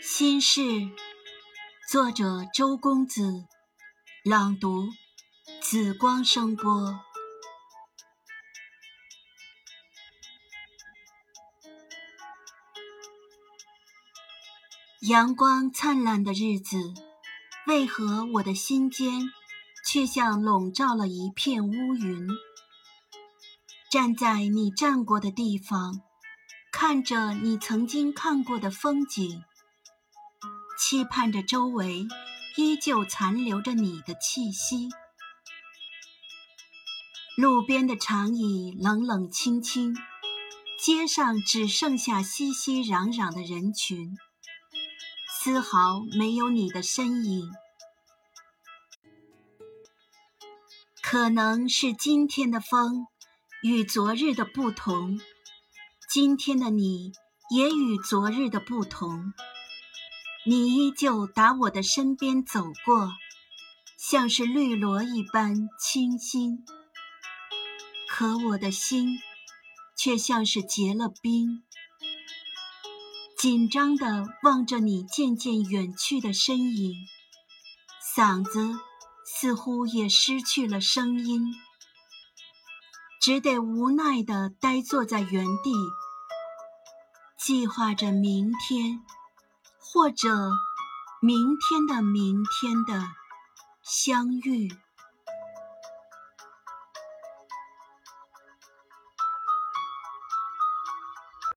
心事，作者周公子，朗读紫光声波。阳光灿烂的日子，为何我的心间却像笼罩了一片乌云？站在你站过的地方，看着你曾经看过的风景，期盼着周围依旧残留着你的气息。路边的长椅冷冷清清，街上只剩下熙熙攘攘的人群，丝毫没有你的身影。可能是今天的风。与昨日的不同，今天的你也与昨日的不同。你依旧打我的身边走过，像是绿萝一般清新。可我的心却像是结了冰，紧张地望着你渐渐远去的身影，嗓子似乎也失去了声音。只得无奈地呆坐在原地，计划着明天，或者明天的明天的相遇。